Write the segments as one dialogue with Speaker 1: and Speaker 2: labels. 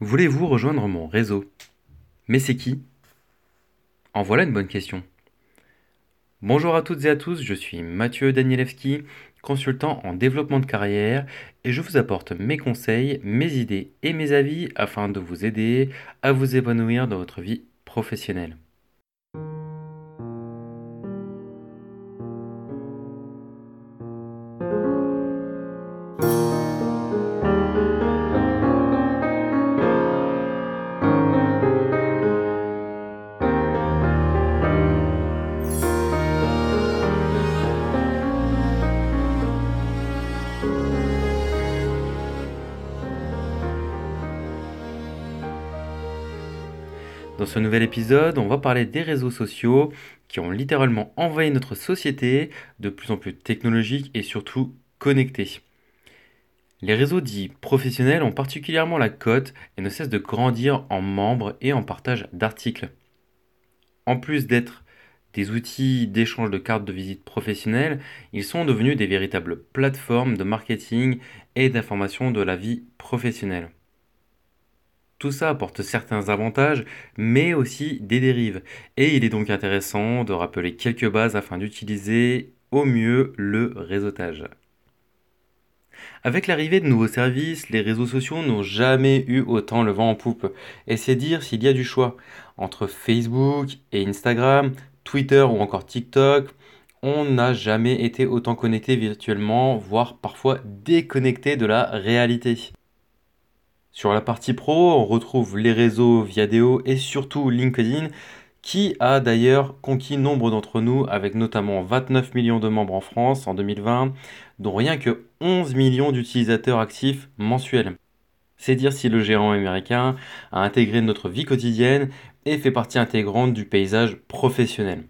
Speaker 1: Voulez-vous rejoindre mon réseau? Mais c'est qui? En voilà une bonne question. Bonjour à toutes et à tous, je suis Mathieu Danielewski, consultant en développement de carrière, et je vous apporte mes conseils, mes idées et mes avis afin de vous aider à vous épanouir dans votre vie professionnelle. Dans ce nouvel épisode, on va parler des réseaux sociaux qui ont littéralement envahi notre société, de plus en plus technologiques et surtout connectés. Les réseaux dits professionnels ont particulièrement la cote et ne cessent de grandir en membres et en partage d'articles. En plus d'être des outils d'échange de cartes de visite professionnelles, ils sont devenus des véritables plateformes de marketing et d'information de la vie professionnelle. Tout ça apporte certains avantages, mais aussi des dérives. Et il est donc intéressant de rappeler quelques bases afin d'utiliser au mieux le réseautage. Avec l'arrivée de nouveaux services, les réseaux sociaux n'ont jamais eu autant le vent en poupe. Et c'est dire s'il y a du choix. Entre Facebook et Instagram, Twitter ou encore TikTok, on n'a jamais été autant connecté virtuellement, voire parfois déconnecté de la réalité. Sur la partie pro, on retrouve les réseaux Viadeo et surtout LinkedIn qui a d'ailleurs conquis nombre d'entre nous avec notamment 29 millions de membres en France en 2020, dont rien que 11 millions d'utilisateurs actifs mensuels. C'est dire si le géant américain a intégré notre vie quotidienne et fait partie intégrante du paysage professionnel.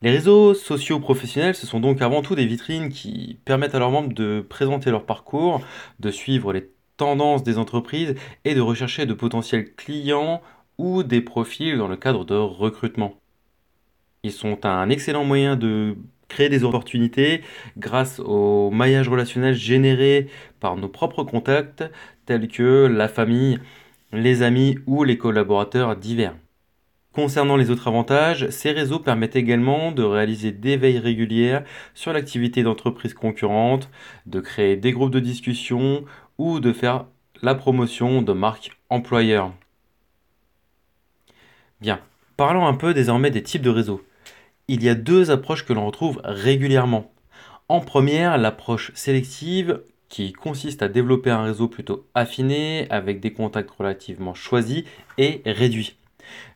Speaker 1: Les réseaux sociaux professionnels, ce sont donc avant tout des vitrines qui permettent à leurs membres de présenter leur parcours, de suivre les des entreprises et de rechercher de potentiels clients ou des profils dans le cadre de recrutement. Ils sont un excellent moyen de créer des opportunités grâce au maillage relationnel généré par nos propres contacts tels que la famille, les amis ou les collaborateurs divers. Concernant les autres avantages, ces réseaux permettent également de réaliser des veilles régulières sur l'activité d'entreprises concurrentes, de créer des groupes de discussion ou de faire la promotion de marques employeurs. Bien, parlons un peu désormais des types de réseaux. Il y a deux approches que l'on retrouve régulièrement. En première, l'approche sélective qui consiste à développer un réseau plutôt affiné avec des contacts relativement choisis et réduits.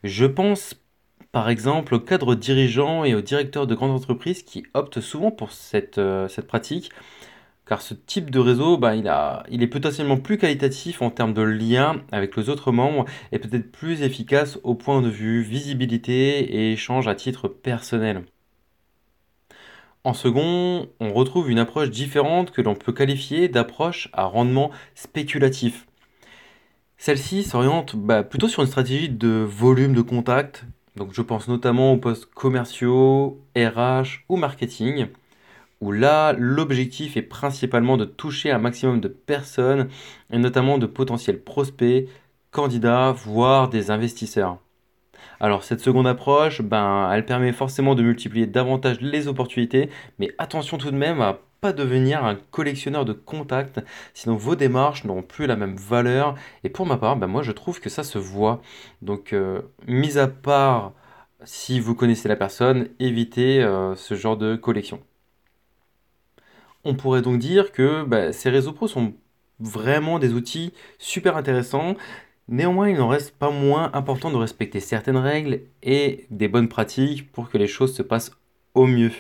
Speaker 1: Je pense par exemple aux cadres dirigeants et aux directeurs de grandes entreprises qui optent souvent pour cette, euh, cette pratique car ce type de réseau, bah, il, est potentiellement plus qualitatif en termes de lien avec les autres membres et peut-être plus efficace au point de vue visibilité et échange à titre personnel. En second, on retrouve une approche différente que l'on peut qualifier d'approche à rendement spéculatif. Celle-ci s'oriente bah, plutôt sur une stratégie de volume de contact, donc je pense notamment aux postes commerciaux, RH ou marketing où là, l'objectif est principalement de toucher un maximum de personnes, et notamment de potentiels prospects, candidats, voire des investisseurs. Alors cette seconde approche, ben, elle permet forcément de multiplier davantage les opportunités, mais attention tout de même à pas devenir un collectionneur de contacts, sinon vos démarches n'auront plus la même valeur. Et pour ma part, ben, moi je trouve que ça se voit. Donc, euh, mis à part si vous connaissez la personne, évitez euh, ce genre de collection. On pourrait donc dire que bah, ces réseaux pro sont vraiment des outils super intéressants. Néanmoins, il n'en reste pas moins important de respecter certaines règles et des bonnes pratiques pour que les choses se passent au mieux.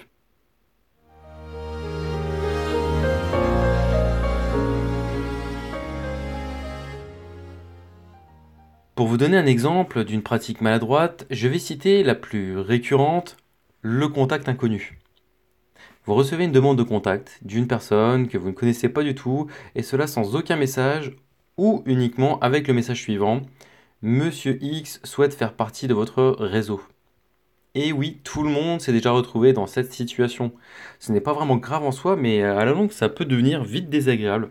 Speaker 1: Pour vous donner un exemple d'une pratique maladroite, je vais citer la plus récurrente, le contact inconnu. Vous recevez une demande de contact d'une personne que vous ne connaissez pas du tout, et cela sans aucun message ou uniquement avec le message suivant. Monsieur X souhaite faire partie de votre réseau. Et oui, tout le monde s'est déjà retrouvé dans cette situation. Ce n'est pas vraiment grave en soi, mais à la longue, ça peut devenir vite désagréable.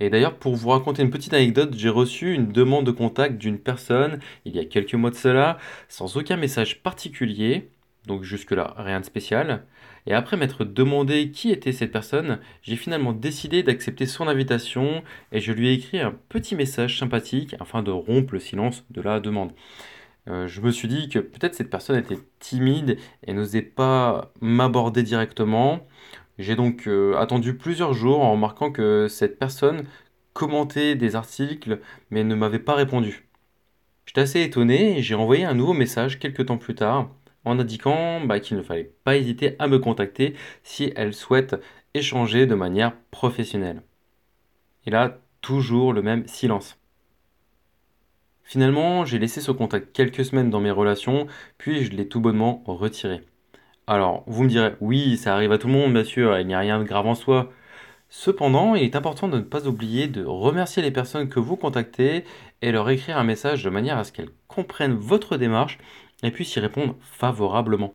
Speaker 1: Et d'ailleurs, pour vous raconter une petite anecdote, j'ai reçu une demande de contact d'une personne il y a quelques mois de cela, sans aucun message particulier, donc jusque-là, rien de spécial. Et après m'être demandé qui était cette personne, j'ai finalement décidé d'accepter son invitation et je lui ai écrit un petit message sympathique afin de rompre le silence de la demande. Euh, je me suis dit que peut-être cette personne était timide et n'osait pas m'aborder directement. J'ai donc euh, attendu plusieurs jours en remarquant que cette personne commentait des articles mais ne m'avait pas répondu. J'étais assez étonné et j'ai envoyé un nouveau message quelques temps plus tard en indiquant bah, qu'il ne fallait pas hésiter à me contacter si elle souhaite échanger de manière professionnelle. Et là, toujours le même silence. Finalement, j'ai laissé ce contact quelques semaines dans mes relations, puis je l'ai tout bonnement retiré. Alors, vous me direz, oui, ça arrive à tout le monde, bien sûr, il n'y a rien de grave en soi. Cependant, il est important de ne pas oublier de remercier les personnes que vous contactez et leur écrire un message de manière à ce qu'elles comprennent votre démarche et puissent y répondre favorablement.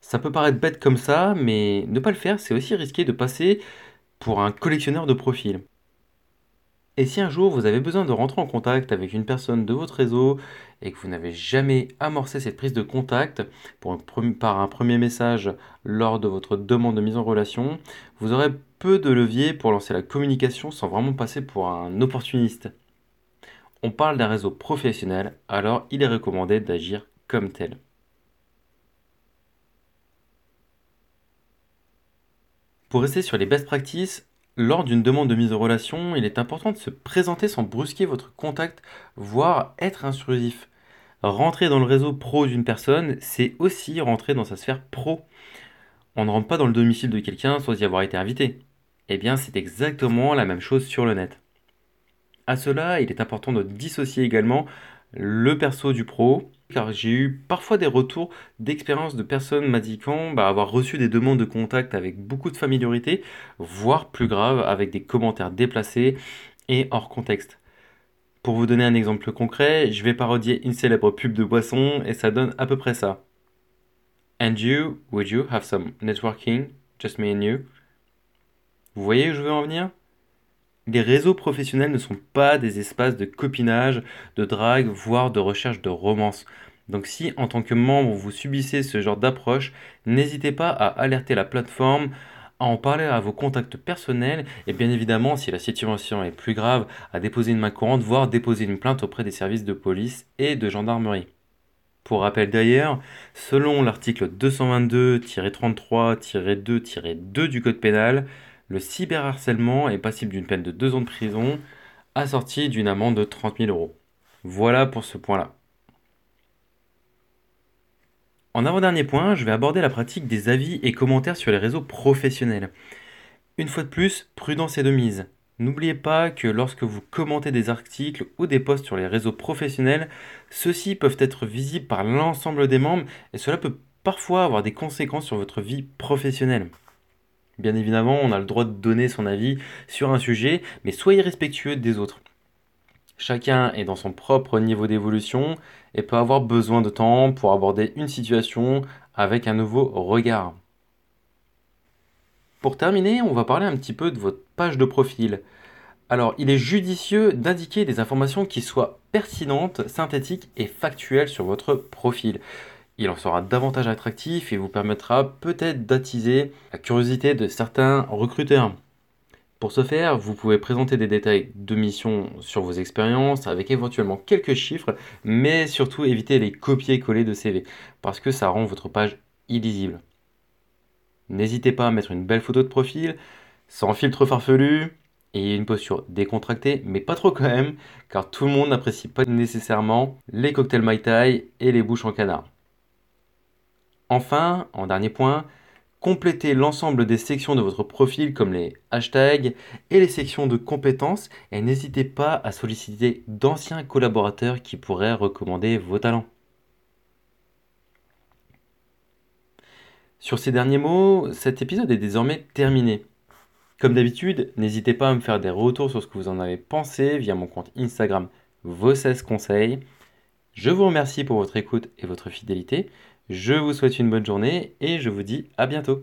Speaker 1: Ça peut paraître bête comme ça, mais ne pas le faire, c'est aussi risquer de passer pour un collectionneur de profils. Et si un jour vous avez besoin de rentrer en contact avec une personne de votre réseau et que vous n'avez jamais amorcé cette prise de contact par un premier message lors de votre demande de mise en relation, vous aurez peu de levier pour lancer la communication sans vraiment passer pour un opportuniste. On parle d'un réseau professionnel, alors il est recommandé d'agir comme tel. Pour rester sur les best practices, lors d'une demande de mise en relation, il est important de se présenter sans brusquer votre contact, voire être intrusif. Rentrer dans le réseau pro d'une personne, c'est aussi rentrer dans sa sphère pro. On ne rentre pas dans le domicile de quelqu'un sans y avoir été invité. Eh bien, c'est exactement la même chose sur le net. À cela, il est important de dissocier également le perso du pro, car j'ai eu parfois des retours d'expérience de personnes m'indiquant bah, avoir reçu des demandes de contact avec beaucoup de familiarité, voire plus grave, avec des commentaires déplacés et hors contexte. Pour vous donner un exemple concret, je vais parodier une célèbre pub de boisson et ça donne à peu près ça. And you, would you have some networking, just me and you? Vous voyez où je veux en venir? Les réseaux professionnels ne sont pas des espaces de copinage, de drague, voire de recherche de romance. Donc si en tant que membre vous subissez ce genre d'approche, n'hésitez pas à alerter la plateforme, à en parler à vos contacts personnels et bien évidemment si la situation est plus grave, à déposer une main courante, voire déposer une plainte auprès des services de police et de gendarmerie. Pour rappel d'ailleurs, selon l'article 222-33-2-2 du Code pénal, le cyberharcèlement est passible d'une peine de 2 ans de prison, assortie d'une amende de 30 000 euros. Voilà pour ce point-là. En avant-dernier point, je vais aborder la pratique des avis et commentaires sur les réseaux professionnels. Une fois de plus, prudence est de mise. N'oubliez pas que lorsque vous commentez des articles ou des posts sur les réseaux professionnels, ceux-ci peuvent être visibles par l'ensemble des membres et cela peut parfois avoir des conséquences sur votre vie professionnelle. Bien évidemment, on a le droit de donner son avis sur un sujet, mais soyez respectueux des autres. Chacun est dans son propre niveau d'évolution et peut avoir besoin de temps pour aborder une situation avec un nouveau regard. Pour terminer, on va parler un petit peu de votre page de profil. Alors, il est judicieux d'indiquer des informations qui soient pertinentes, synthétiques et factuelles sur votre profil il en sera davantage attractif et vous permettra peut-être d'attiser la curiosité de certains recruteurs. Pour ce faire, vous pouvez présenter des détails de mission sur vos expériences avec éventuellement quelques chiffres, mais surtout éviter les copier-coller de CV parce que ça rend votre page illisible. N'hésitez pas à mettre une belle photo de profil, sans filtre farfelu et une posture décontractée, mais pas trop quand même, car tout le monde n'apprécie pas nécessairement les cocktails Mai Tai et les bouches en canard. Enfin, en dernier point, complétez l'ensemble des sections de votre profil comme les hashtags et les sections de compétences et n'hésitez pas à solliciter d'anciens collaborateurs qui pourraient recommander vos talents. Sur ces derniers mots, cet épisode est désormais terminé. Comme d'habitude, n'hésitez pas à me faire des retours sur ce que vous en avez pensé via mon compte Instagram vos 16 conseils. Je vous remercie pour votre écoute et votre fidélité. Je vous souhaite une bonne journée et je vous dis à bientôt.